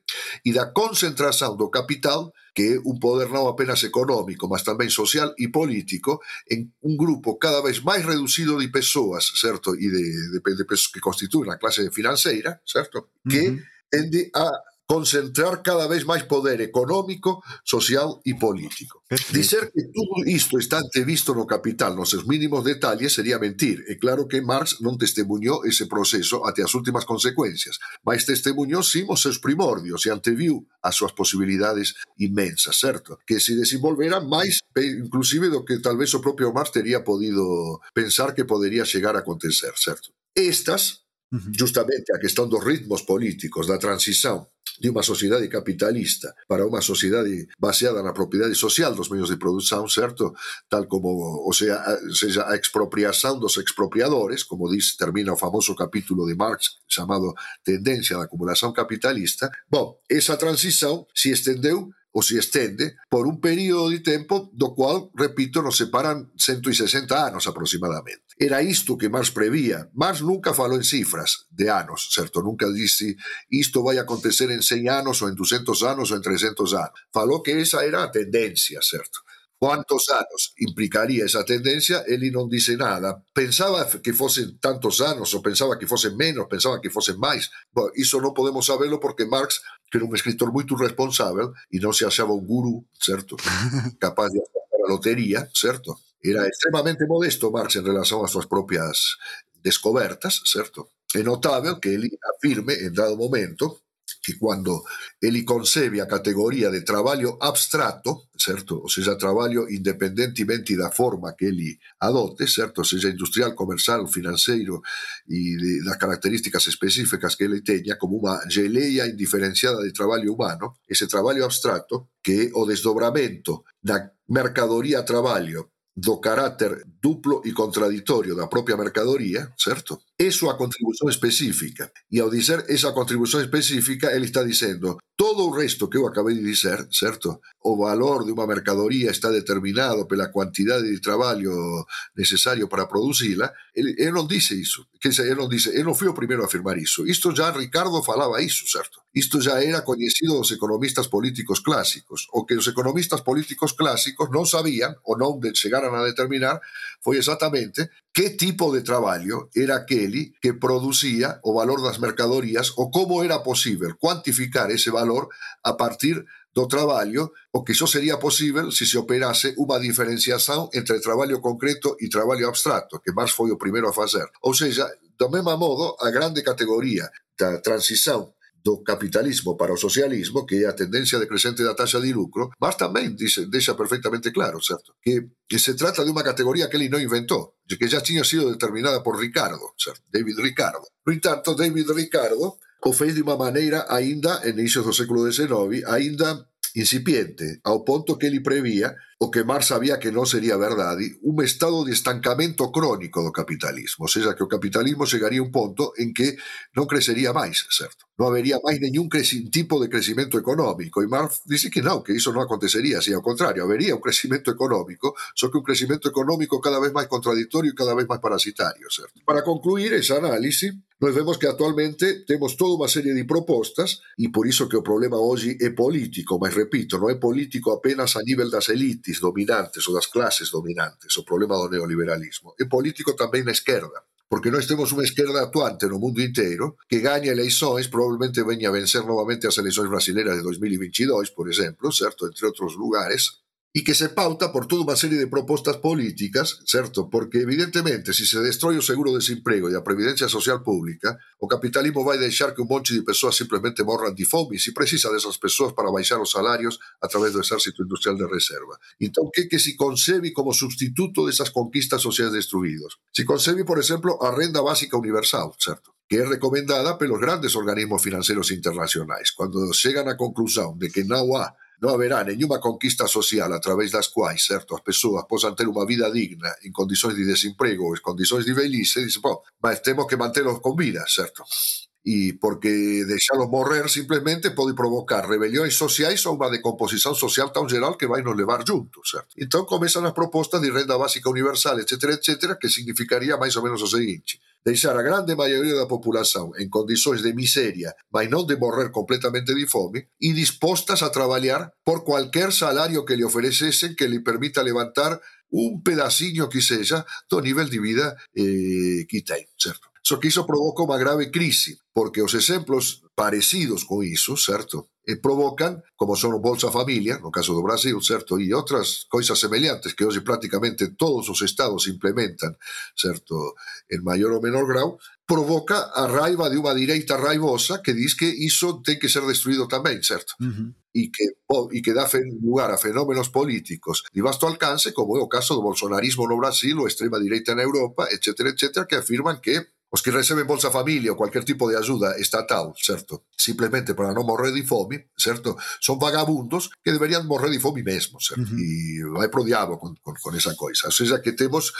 e da concentração do capital que é un poder non apenas económico, mas tamén social e político, en un grupo cada vez máis reducido de persoas, certo? E de, de, de, de que constituen a clase financeira, certo? Que uh -huh. tende a concentrar cada vez máis poder económico, social e político. Perfecto. Dizer que todo isto está antevisto no capital nos seus mínimos detalles sería mentir. É claro que Marx non testemunhou ese proceso até as últimas consecuencias, mas testemunhou sim os seus primordios e anteviu as súas posibilidades inmensas, certo? Que se desenvolveran máis inclusive do que tal vez o propio Marx teria podido pensar que podería chegar a acontecer, certo? Estas, justamente a questão dos ritmos políticos da transición de unha sociedade capitalista para unha sociedade baseada na propiedade social dos medios de produción, certo? Tal como, o sea, seja a expropiación dos expropiadores, como diz, termina o famoso capítulo de Marx chamado Tendencia da acumulación capitalista. Bom, esa transición se estendeu ou se estende por un período de tempo do cual, repito, nos separan 160 anos aproximadamente. Era isto que Marx prevía. Marx nunca falou en cifras de anos, certo? Nunca disse isto vai acontecer en 100 anos ou en 200 anos ou en 300 anos. Falou que esa era a tendencia, certo? Quantos anos implicaría esa tendencia, ele non dice nada. Pensaba que fosen tantos anos, ou pensaba que fosen menos, pensaba que fosen máis. Bueno, iso non podemos saberlo porque Marx que era un escritor moito responsable e non se achaba un guru, certo? [laughs] Capaz de hacer a lotería, certo? Era extremadamente modesto Marx en relación ás súas propias descobertas, certo? É notável que ele afirme en dado momento que quando ele concebe a categoría de traballo abstracto, certo? Ou seja, traballo independentemente da forma que ele adote, certo? Ou seja, industrial, comercial, financeiro e de, das características específicas que ele teña como unha geleia indiferenciada de traballo humano, ese traballo abstracto que o desdobramento da mercadoría traballo do carácter duplo e contradictorio da propia mercadoría, certo? É súa contribución específica. E ao dizer esa contribución específica, ele está dicendo todo o resto que eu acabei de dizer, certo? O valor de unha mercadoría está determinado pela cuantidade de traballo necesario para producila. Ele, ele non dice iso. Que ele non dice, ele non foi o primeiro a afirmar iso. Isto já Ricardo falaba iso, certo? Isto já era coñecido dos economistas políticos clásicos. O que os economistas políticos clásicos non sabían ou non chegaran a determinar foi exactamente que tipo de traballo era aquele que producía o valor das mercadorías ou como era posible cuantificar ese valor a partir do traballo, o que só sería posible se se operase unha diferenciación entre traballo concreto e traballo abstracto, que Marx foi o primeiro a facer. Ou seja, do mesmo modo, a grande categoría da transición do capitalismo para o socialismo, que é a tendencia decrecente da taxa de lucro, mas tamén dice, deixa perfectamente claro, certo? Que, que se trata de unha categoría que ele non inventou, que já tinha sido determinada por Ricardo, certo? David Ricardo. No entanto, David Ricardo o fez de unha maneira aínda, en inicios do século XIX, aínda incipiente, ao ponto que ele prevía o que Marx sabía que non sería verdade, un estado de estancamento crónico do capitalismo, ou seja, que o capitalismo chegaría a un ponto en que non crecería máis, certo? Non habería máis ningún tipo de crecimento económico, e Marx dice que non, que iso non acontecería, si ao contrario, habería un crecimento económico, só que un crecimento económico cada vez máis contradictorio e cada vez máis parasitario, certo? Para concluir ese análise, nós vemos que actualmente temos toda unha serie de propostas e por iso que o problema hoxe é político, mas repito, non é político apenas a nivel das elites, elites dominantes ou das clases dominantes, o problema do neoliberalismo. E político tamén na esquerda, porque nós temos unha esquerda actuante no mundo inteiro que gaña eleições, probablemente veña a vencer novamente as eleições brasileiras de 2022, por exemplo, certo, entre outros lugares, e que se pauta por toda unha serie de propostas políticas, certo? Porque evidentemente, se se destroi o seguro de desemprego e a previdencia social pública, o capitalismo vai deixar que un monte de persoas simplemente morran de fome e se precisa desas persoas para baixar os salarios a través do exército industrial de reserva. Entón, que que se concebe como sustituto desas conquistas sociais destruídos? Se concebe, por exemplo, a renda básica universal, certo? que é recomendada pelos grandes organismos financeiros internacionais. Cando chegan á conclusión de que non há non haberá nenhuma conquista social a través das quais certo, as persoas posan ter unha vida digna en condições de desemprego ou en condições de velhice, dice, bom, mas temos que mantelos con vida, certo? E porque deixá-los morrer simplesmente pode provocar rebeliões sociais ou uma decomposição social tão geral que vai nos levar juntos, certo? Então começam as propostas de renda básica universal, etc, etc, que significaria mais ou menos o seguinte: deixar a grande maioria da população em condições de miséria, mas não de morrer completamente de fome, e dispostas a trabalhar por qualquer salário que lhe oferecessem que lhe permita levantar un pedacinho que seja do nivel de vida eh, que ten, certo? Só que iso provoca unha grave crise, porque os exemplos parecidos con iso, certo? E provocan, como son o Bolsa Familia, no caso do Brasil, certo? E outras coisas semelhantes que hoxe prácticamente todos os estados implementan, certo? En maior ou menor grau, provoca a raiva de unha direita raivosa que diz que iso ten que ser destruído tamén, certo? Uh -huh. E que, e que dá lugar a fenómenos políticos de vasto alcance, como é o caso do bolsonarismo no Brasil, ou extrema direita na Europa, etc., etc., que afirman que os que reciben Bolsa Familia ou cualquier tipo de ayuda estatal, certo? Simplemente para non morrer de fome, certo? Son vagabundos que deberían morrer de fome mesmo, certo? Uh -huh. E vai pro diabo con, con, con esa coisa. O sea, que temos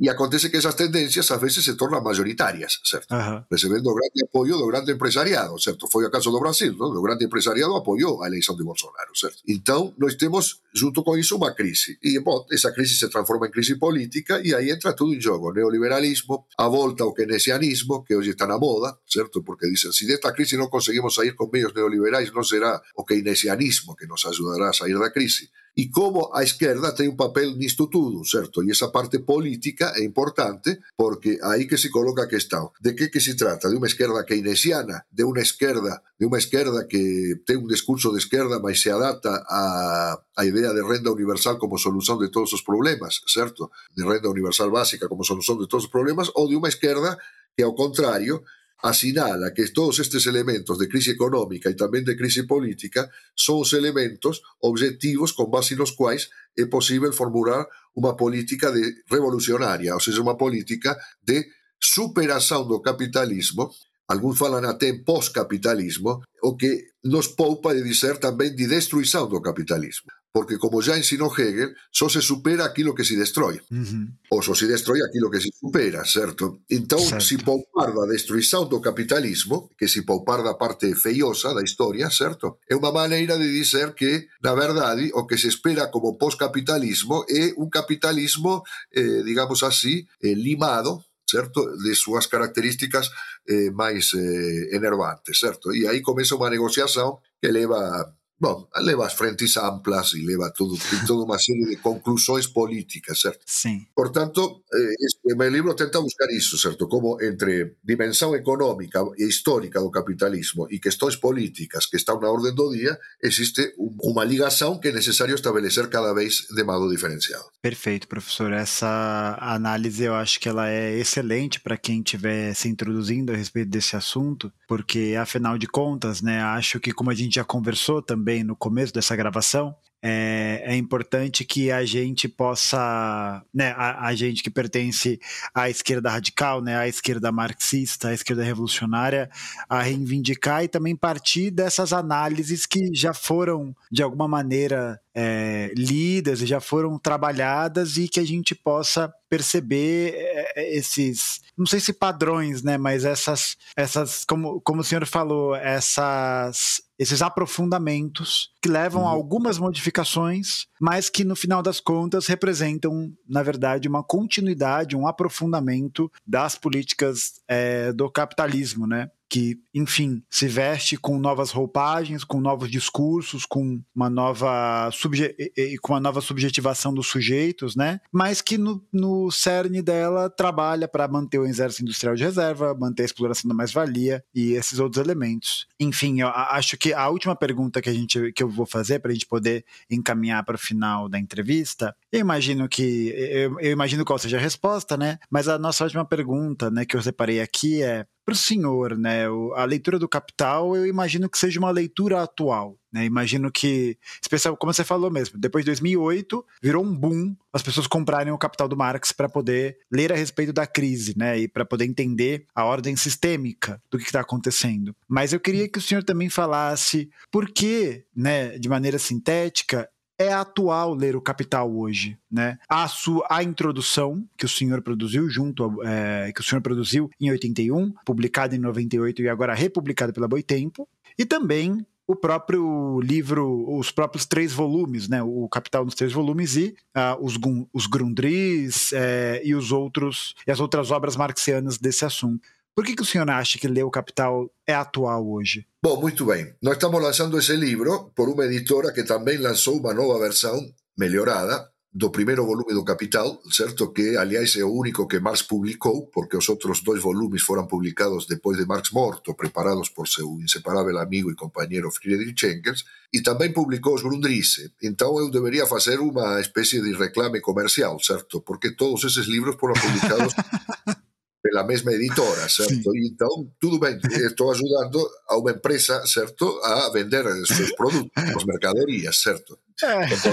E acontece que esas tendencias a veces se tornan mayoritarias, certo? Ajá. Recebendo o grande apoio do grande empresariado, certo? Foi o caso do Brasil, non? O grande empresariado apoiou a eleición de Bolsonaro, certo? Então, nós temos, junto con iso, unha crise. E, bom, esa crise se transforma en crise política e aí entra tudo en jogo. Neoliberalismo, a volta ao keynesianismo, que hoxe está na moda, certo? Porque dicen, se desta crise non conseguimos sair con medios neoliberais, non será o keynesianismo que nos ajudará a sair da crise e como a esquerda ten un papel nisto tudo, certo? E esa parte política é importante porque aí que se coloca a questão. De que que se trata? De unha esquerda keynesiana, de unha esquerda, de unha esquerda que ten un discurso de esquerda, mas se adapta a, a idea de renda universal como solución de todos os problemas, certo? De renda universal básica como solución de todos os problemas, ou de unha esquerda que, ao contrario, asinala que todos estes elementos de crise económica e tamén de crise política son os elementos objetivos con base nos quais é posible formular unha política de revolucionaria, ou seja, unha política de superación do capitalismo, algúns falan até en post-capitalismo, o que nos poupa de dizer tamén de destruição do capitalismo porque como ya ensinó Hegel, só se supera aquilo que se destrói. Uh -huh. Ou só se destrói aquilo que se supera, certo? Então, certo. se poupar da destruição do capitalismo, que se poupar da parte feiosa da historia, certo? É unha maneira de dizer que, na verdade, o que se espera como post-capitalismo é un capitalismo, eh, digamos así, eh, limado, certo? De súas características eh, eh, enervantes, certo? E aí comeza unha negociación que leva Bom, leva as frentes amplas e leva tudo, toda unha serie de conclusões políticas, certo? Sim. Portanto, eh, meu livro tenta buscar iso, certo? Como entre dimensão económica e histórica do capitalismo e questões políticas que están na orden do día, existe unha ligação que é necesario estabelecer cada vez de modo diferenciado. Perfeito, professor. Essa análise eu acho que ela é excelente para quem estiver se introduzindo a respeito desse assunto, porque afinal de contas, né, acho que como a gente já conversou também no começo dessa gravação, é, é, importante que a gente possa, né, a, a, gente que pertence à esquerda radical, né, à esquerda marxista, à esquerda revolucionária, a reivindicar e também partir dessas análises que já foram, de alguma maneira, é, lidas e já foram trabalhadas e que a gente possa perceber é, é, esses, não sei se padrões, né, mas essas, essas como, como o senhor falou, essas, esses aprofundamentos que levam uhum. a algumas modificações, mas que no final das contas representam, na verdade, uma continuidade, um aprofundamento das políticas é, do capitalismo, né? que, enfim, se veste com novas roupagens, com novos discursos, com uma nova, subje com uma nova subjetivação dos sujeitos, né? Mas que no, no cerne dela trabalha para manter o exército industrial de reserva, manter a exploração da mais-valia e esses outros elementos. Enfim, eu acho que a última pergunta que a gente que eu vou fazer para a gente poder encaminhar para o final da entrevista, eu imagino que eu, eu imagino qual seja a resposta, né? Mas a nossa última pergunta, né, que eu separei aqui é para o senhor, né? A leitura do Capital, eu imagino que seja uma leitura atual. Né? Imagino que, especial, como você falou mesmo, depois de 2008 virou um boom as pessoas comprarem o Capital do Marx para poder ler a respeito da crise, né? E para poder entender a ordem sistêmica do que está acontecendo. Mas eu queria que o senhor também falasse por que, né, de maneira sintética, é atual ler o Capital hoje, né? A sua a introdução que o senhor produziu junto é, que o senhor produziu em 81, publicada em 98 e agora republicada pela Boitempo, e também o próprio livro, os próprios três volumes, né? O Capital nos três volumes e os, os Grundris é, e os outros e as outras obras marxianas desse assunto. Por que, que o senhor acha que ler o Capital é atual hoje? Bom, muito bem. Nós estamos lançando esse livro por uma editora que também lançou uma nova versão melhorada do primeiro volume do Capital, certo? Que, aliás, é o único que Marx publicou, porque os outros dois volumes foram publicados depois de Marx morto, preparados por seu inseparável amigo e companheiro Friedrich Engels, e também publicou os Grundrisse. Então eu deveria fazer uma espécie de reclame comercial, certo? Porque todos esses livros foram publicados [laughs] pela mesma editora, certo? Sim. Então, tudo bem, estou ajudando a uma empresa, certo, a vender seus [laughs] produtos, as mercadorias, certo? Então,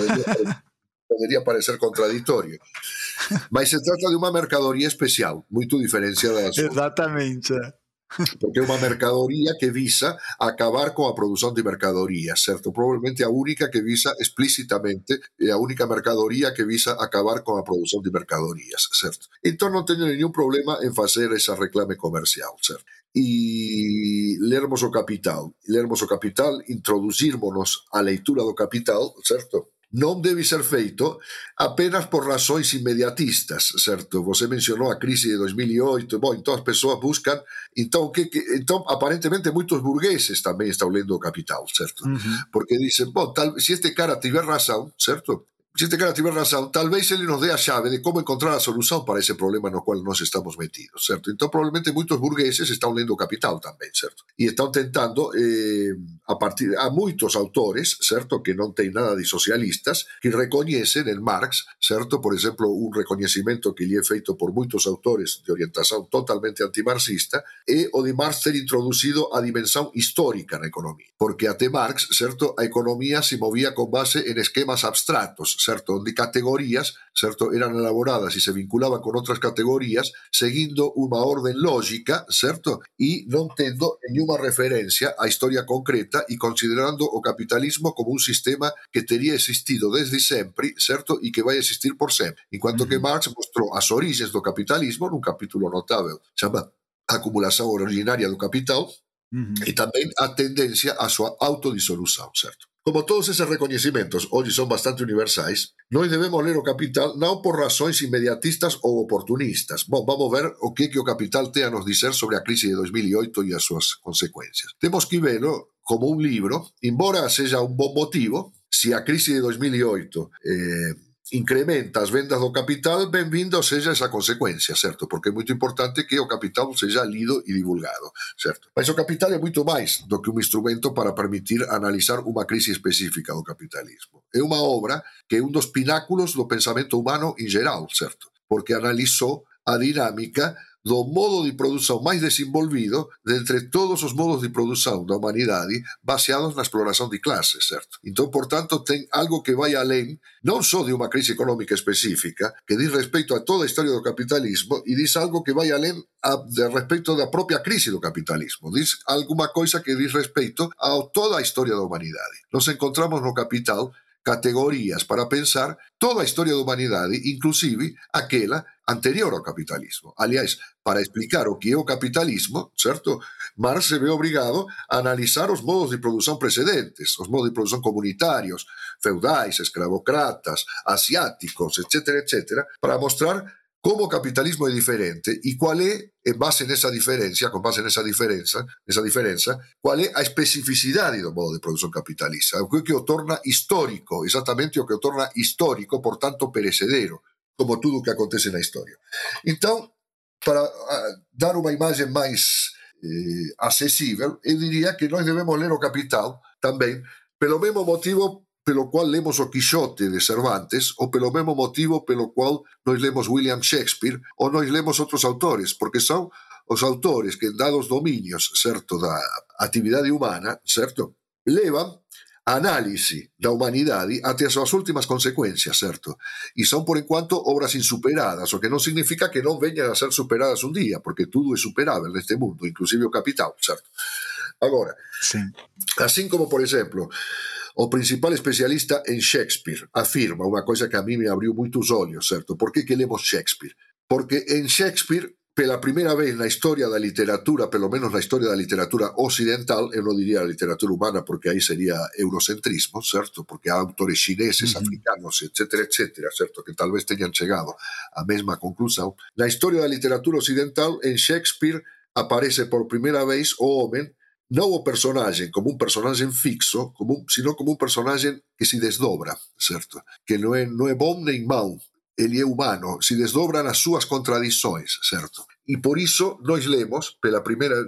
poderia parecer contraditório. Mas se trata de uma mercadoria especial, muito diferenciada das Exatamente. Porque é uma mercadoria que visa acabar com a produção de mercadorias, certo? Provavelmente a única que visa explicitamente, é a única mercadoria que visa acabar com a produção de mercadorias, certo? Então não tenho nenhum problema em fazer essa reclame comercial, certo? E lermos o Capital, lermos o Capital, introduzirmos a leitura do Capital, certo? Non debe ser feito apenas por razóns inmediatistas, certo? Você mencionou a crise de 2008, bom, então as persoas buscan, então, que, que, então aparentemente moitos burgueses tamén están lendo o Capital, certo? Uh -huh. Porque dicen, bom, tal, se si este cara tiver razón, certo? Si este cara tiver razón, tal vez ele nos dé a chave de como encontrar a solución para ese problema no cual nos estamos metidos, certo? Entón, probablemente moitos burgueses están lendo Capital tamén, certo? E están tentando, eh, a partir, a moitos autores, certo, que non ten nada de socialistas, que recoñecen en Marx, certo? Por exemplo, un recoñecimento que lle é feito por moitos autores de orientación totalmente antimarxista é o de Marx ter introducido a dimensión histórica na economía. Porque até Marx, certo, a economía se movía con base en esquemas abstractos, certo? Onde categorías, certo, eran elaboradas e se vinculaban con outras categorías seguindo unha orden lógica, certo? E non tendo nenhuma referencia á historia concreta e considerando o capitalismo como un sistema que teria existido desde sempre, certo? E que vai existir por sempre. En cuanto -huh. que Marx mostrou as origens do capitalismo nun capítulo notável, chama acumulación originaria do capital, Uh -huh. e tamén a tendencia á súa autodisolución, certo? Como todos esos reconocimientos hoy son bastante universales, no debemos leer o Capital no por razones inmediatistas o oportunistas. vamos a ver o que, o Capital te a nos decir sobre la crisis de 2008 y sus consecuencias. Tenemos que verlo como un libro, embora sea un buen motivo, si a crisis de 2008 eh, incrementa as vendas do capital, benvindo seja esa consecuencia, certo? Porque é moito importante que o capital seja lido e divulgado, certo? Mas o capital é moito máis do que un instrumento para permitir analizar unha crise específica do capitalismo. É unha obra que é un dos pináculos do pensamento humano en geral, certo? Porque analizou a dinámica do modo de produção máis desenvolvido de entre todos os modos de produção da humanidade baseados na exploración de clases, certo? Entón, por tanto, ten algo que vai alén non só de unha crise económica específica, que diz respecto a toda a historia do capitalismo e diz algo que vai alén a, de respecto da propia crise do capitalismo. Diz alguma coisa que diz respecto a toda a historia da humanidade. Nos encontramos no capital categorías para pensar toda a historia da humanidade, inclusive aquela anterior ao capitalismo. Aliás, para explicar o que é o capitalismo, certo? Marx se ve obrigado a analizar os modos de produção precedentes, os modos de produção comunitarios, feudais, escravocratas, asiáticos, etc., etc., para mostrar como capitalismo é diferente e qual é, en base nesa diferencia, con base nesa diferenza, nesa diferenza, qual é a especificidade do modo de produción capitalista, o que, que o torna histórico, exactamente o o torna histórico, por tanto perecedero, como tudo o que acontece na historia. Então, para uh, dar unha imaxe máis eh, accesível, eu diría que nós debemos ler o Capital tamén, pelo mesmo motivo pelo cual lemos o Quixote de Cervantes ou pelo mesmo motivo pelo cual nós lemos William Shakespeare ou nós lemos outros autores, porque son os autores que dados dominios, certo, da actividade humana, certo, levan a análise da humanidade até as súas últimas consecuencias, certo? E son, por enquanto, obras insuperadas, o que non significa que non veñan a ser superadas un día, porque tudo é superável neste mundo, inclusive o capital, certo? Agora, sí. así como, por exemplo, o principal especialista en Shakespeare, afirma una cosa que a mí me abrió muchos olhos, ¿cierto? Por qué queremos Shakespeare? Porque en Shakespeare la primera vez en la historia de la literatura, lo menos la historia de la literatura occidental, yo no diría la literatura humana porque ahí sería eurocentrismo, ¿cierto? Porque hay autores chineses, africanos, etcétera, etcétera, ¿cierto? Que tal vez tengan llegado a misma conclusión. La historia de la literatura occidental en Shakespeare aparece por primera vez o hombre no como personaje como un personaje fixo, como sino como un personaje que se desdobra, ¿cierto? Que no es, no es bom ni mau, é humano, se desdobran as súas contradições, certo? E por iso nós lemos pela primeira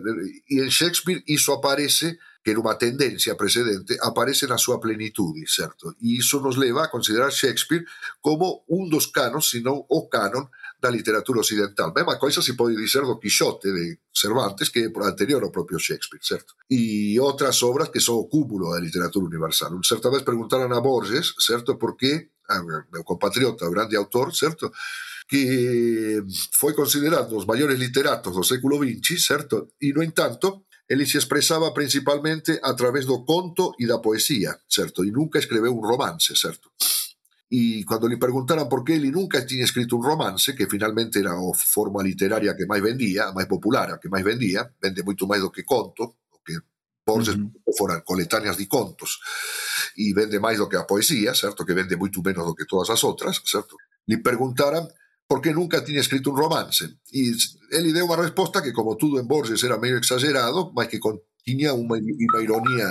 e en Shakespeare iso aparece que numa tendencia precedente aparece na súa plenitude, certo? E iso nos leva a considerar Shakespeare como un dos canos, senón o canon da literatura occidental. Mesma coisa se pode dizer do Quixote de Cervantes, que é anterior ao propio Shakespeare, certo? E outras obras que son o cúmulo da literatura universal. Un certa vez preguntaran a Borges, certo, por que compatriota, o grande autor, certo? Que foi considerado os maiores literatos do século XX, certo? E, no entanto, ele se expresaba principalmente a través do conto e da poesía, certo? E nunca escreveu un romance, certo? E cando lhe preguntaran por que ele nunca tinha escrito un romance, que finalmente era a forma literaria que máis vendía, a máis popular, a que máis vendía, vende moito máis do que conto, o que Borges uh -huh. foran coletáneas de contos, e vende máis do que a poesía, certo? Que vende moito menos do que todas as outras, certo? Li perguntaran por que nunca tiña escrito un romance. E ele deu unha resposta que, como tudo en Borges, era meio exagerado, mas que tiña unha, unha ironía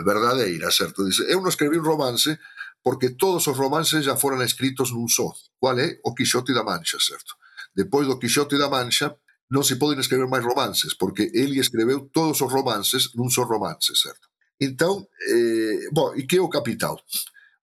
verdadeira, certo? Dice, eu non escribí un romance porque todos os romances já foran escritos nun só, cual é o Quixote da Mancha, certo? Depois do Quixote da Mancha, non se poden escrever máis romances, porque ele escreveu todos os romances nun só romance, certo? Então, eh, bom, e que é o capital?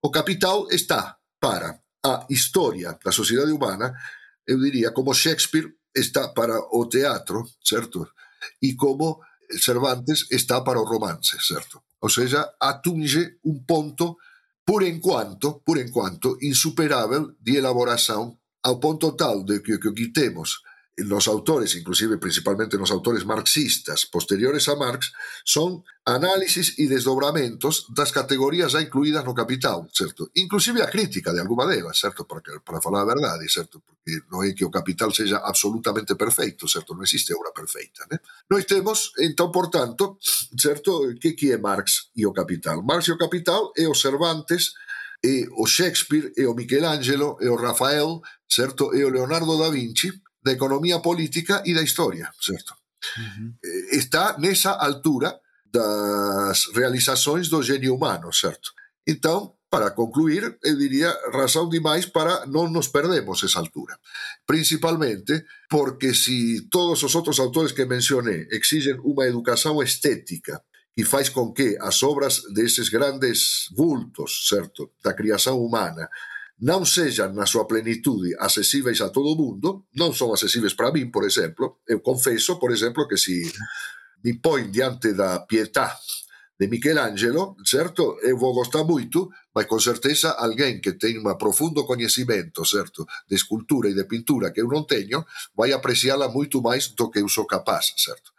O capital está para a historia da sociedade humana, eu diría, como Shakespeare está para o teatro, certo? E como Cervantes está para o romance, certo? Ou seja, atunge un ponto por enquanto, por enquanto, insuperável de elaboração ao ponto tal de que o que temos los autores, inclusive principalmente los autores marxistas posteriores a Marx, son análisis e desdobramentos das categorías já incluídas no Capital, certo? Inclusive a crítica de alguma delas, certo? Para, para falar a verdade, certo? Porque non é que o Capital seja absolutamente perfeito, certo? Non existe obra perfeita, né? Nós temos, entón, por tanto, certo? Que que Marx e o Capital? Marx e o Capital é o Cervantes, é o Shakespeare, é o Michelangelo, é o Rafael, certo? É o Leonardo da Vinci, da economía política e da historia, certo? Uh -huh. Está nesa altura das realizações do genio humano, certo? Então, para concluir, eu diría razón demais para non nos perdemos esa altura. Principalmente porque si todos os outros autores que mencioné exigen unha educación estética que faz con que as obras deses grandes vultos, certo, da criación humana, non sexan na súa plenitude accesíveis a todo mundo, non son accesíveis para min, por exemplo. Eu confeso, por exemplo, que si me poin diante da pietà de Michelangelo, certo, eu vou gostar moito, mas con certeza alguén que ten un profundo coñecimento, certo, de escultura e de pintura que eu non teño, vai apreciala moito máis do que eu sou capaz, certo.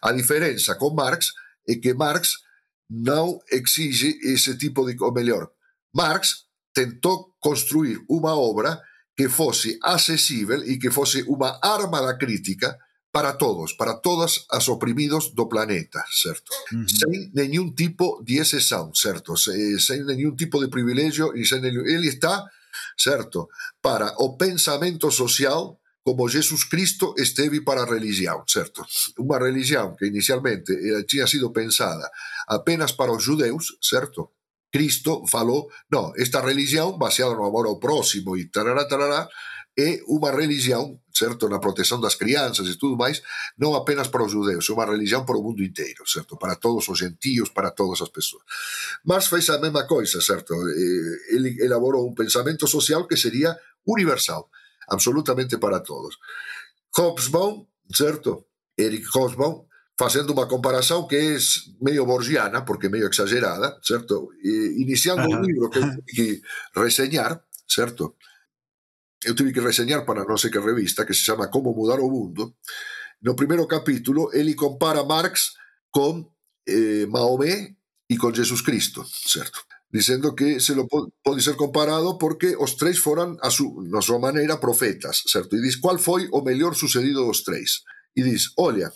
A diferenza con Marx é que Marx non exige ese tipo de... o mellor, Marx tentou construir unha obra que fose accesible e que fose unha arma da crítica para todos, para todas as oprimidos do planeta, certo? Uh -huh. Sen ningún tipo de exceção, certo? Sen ningún tipo de privilegio e ningún... ele está, certo, para o pensamento social como Jesus Cristo esteve para a religión, certo? Unha religión que inicialmente tinha sido pensada apenas para os judeus, certo? Cristo falou, non, esta religión baseada no amor ao próximo e tarará, tarará, é unha religión, certo, na protección das crianças e tudo máis, non apenas para os judeus, é unha religión para o mundo inteiro, certo, para todos os gentíos, para todas as persoas. Mas fez a mesma coisa, certo, ele elaborou un pensamento social que sería universal, absolutamente para todos. Hobsbawm, certo, Eric Hobsbawm, facendo unha comparación que é meio borgiana, porque meio exagerada, certo? E, iniciando un libro que eu tive que reseñar, certo? Eu tive que reseñar para non sei que revista, que se chama Como mudar o mundo. No primeiro capítulo, ele compara Marx con eh, Maomé e com Jesus Cristo, certo? Dizendo que se lo pode ser comparado porque os três foram, a su, na súa maneira, profetas, certo? E diz, qual foi o mellor sucedido dos três? E diz, olha,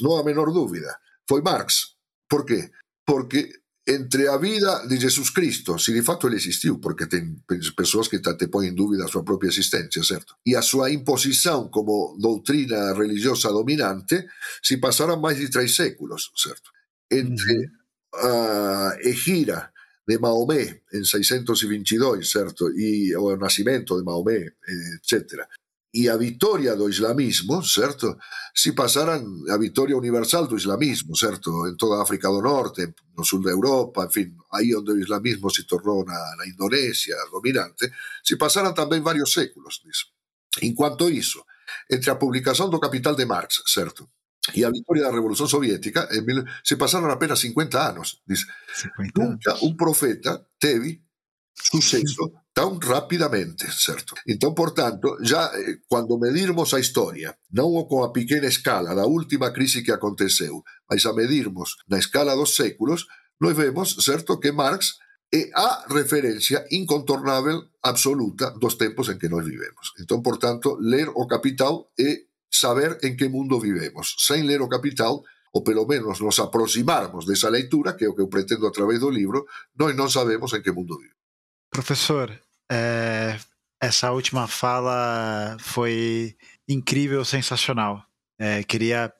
non a menor dúvida, foi Marx. Por qué? Porque entre a vida de Jesus Cristo, se de facto ele existiu, porque ten persoas que te ponen en dúvida a súa propia existencia, certo? E a súa imposición como doutrina religiosa dominante, se pasaran máis de tres séculos, certo? Entre a Egira de Maomé en 622, certo? E o nascimento de Maomé, etc e a vitória do islamismo, certo? Se pasaran a vitória universal do islamismo, certo? En toda a África do Norte, no sul da Europa, en fin, aí onde o islamismo se tornou na, na Indonesia dominante, se pasaran tamén varios séculos disso. En cuanto a iso, entre a publicación do Capital de Marx, certo? E a vitória da Revolución Soviética, mil, se pasaron apenas 50 anos. Dice, 50 Nunca un profeta teve suceso tan rapidamente, certo? Entón, por tanto, já eh, cando medirmos a historia, non o con a pequena escala da última crise que aconteceu, mas a medirmos na escala dos séculos, nós vemos, certo, que Marx é a referencia incontornável absoluta dos tempos en que nós vivemos. Entón, por tanto, ler o Capital é saber en que mundo vivemos. Sem ler o Capital, ou pelo menos nos aproximarmos desa leitura, que é o que eu pretendo a través do libro, nós non sabemos en que mundo vivemos. Professor, é, essa última fala foi incrível, sensacional. É, queria,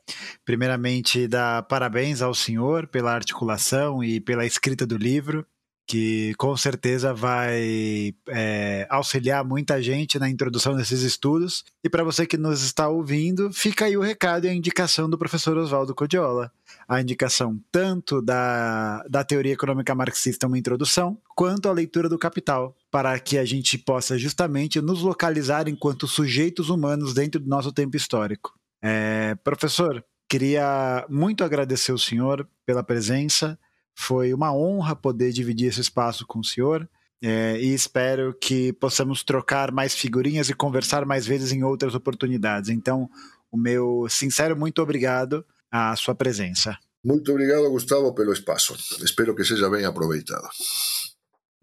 primeiramente, dar parabéns ao senhor pela articulação e pela escrita do livro que com certeza vai é, auxiliar muita gente na introdução desses estudos. E para você que nos está ouvindo, fica aí o recado e a indicação do professor Oswaldo Codiola. A indicação tanto da, da teoria econômica marxista, uma introdução, quanto a leitura do Capital, para que a gente possa justamente nos localizar enquanto sujeitos humanos dentro do nosso tempo histórico. É, professor, queria muito agradecer o senhor pela presença foi uma honra poder dividir esse espaço com o senhor. É, e espero que possamos trocar mais figurinhas e conversar mais vezes em outras oportunidades. Então, o meu sincero muito obrigado à sua presença. Muito obrigado, Gustavo, pelo espaço. Espero que seja bem aproveitado.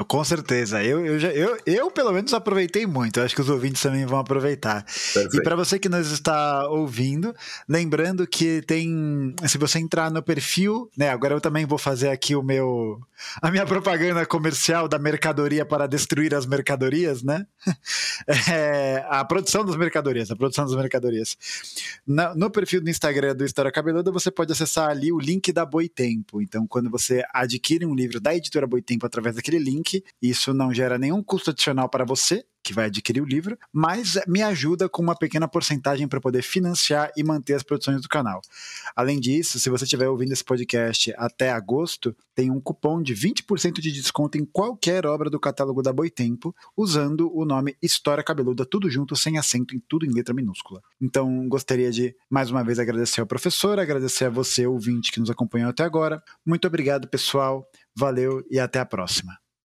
Com certeza. Eu, eu, já, eu, eu, pelo menos, aproveitei muito. Acho que os ouvintes também vão aproveitar. Perfeito. E para você que nos está ouvindo, lembrando que tem. Se você entrar no perfil, né? Agora eu também vou fazer aqui o meu. A minha propaganda comercial da mercadoria para destruir as mercadorias, né? [laughs] É, a produção das mercadorias, a produção das mercadorias. No, no perfil do Instagram do História Cabeluda, você pode acessar ali o link da Boitempo. Então, quando você adquire um livro da editora Boitempo através daquele link, Isso não gera nenhum custo adicional para você, que vai adquirir o livro, mas me ajuda com uma pequena porcentagem para poder financiar e manter as produções do canal. Além disso, se você estiver ouvindo esse podcast até agosto, tem um cupom de 20% de desconto em qualquer obra do catálogo da Boitempo, usando o nome História Cabeluda, tudo junto, sem acento, em tudo em letra minúscula. Então, gostaria de mais uma vez agradecer ao professor, agradecer a você, ouvinte, que nos acompanhou até agora. Muito obrigado, pessoal. Valeu e até a próxima.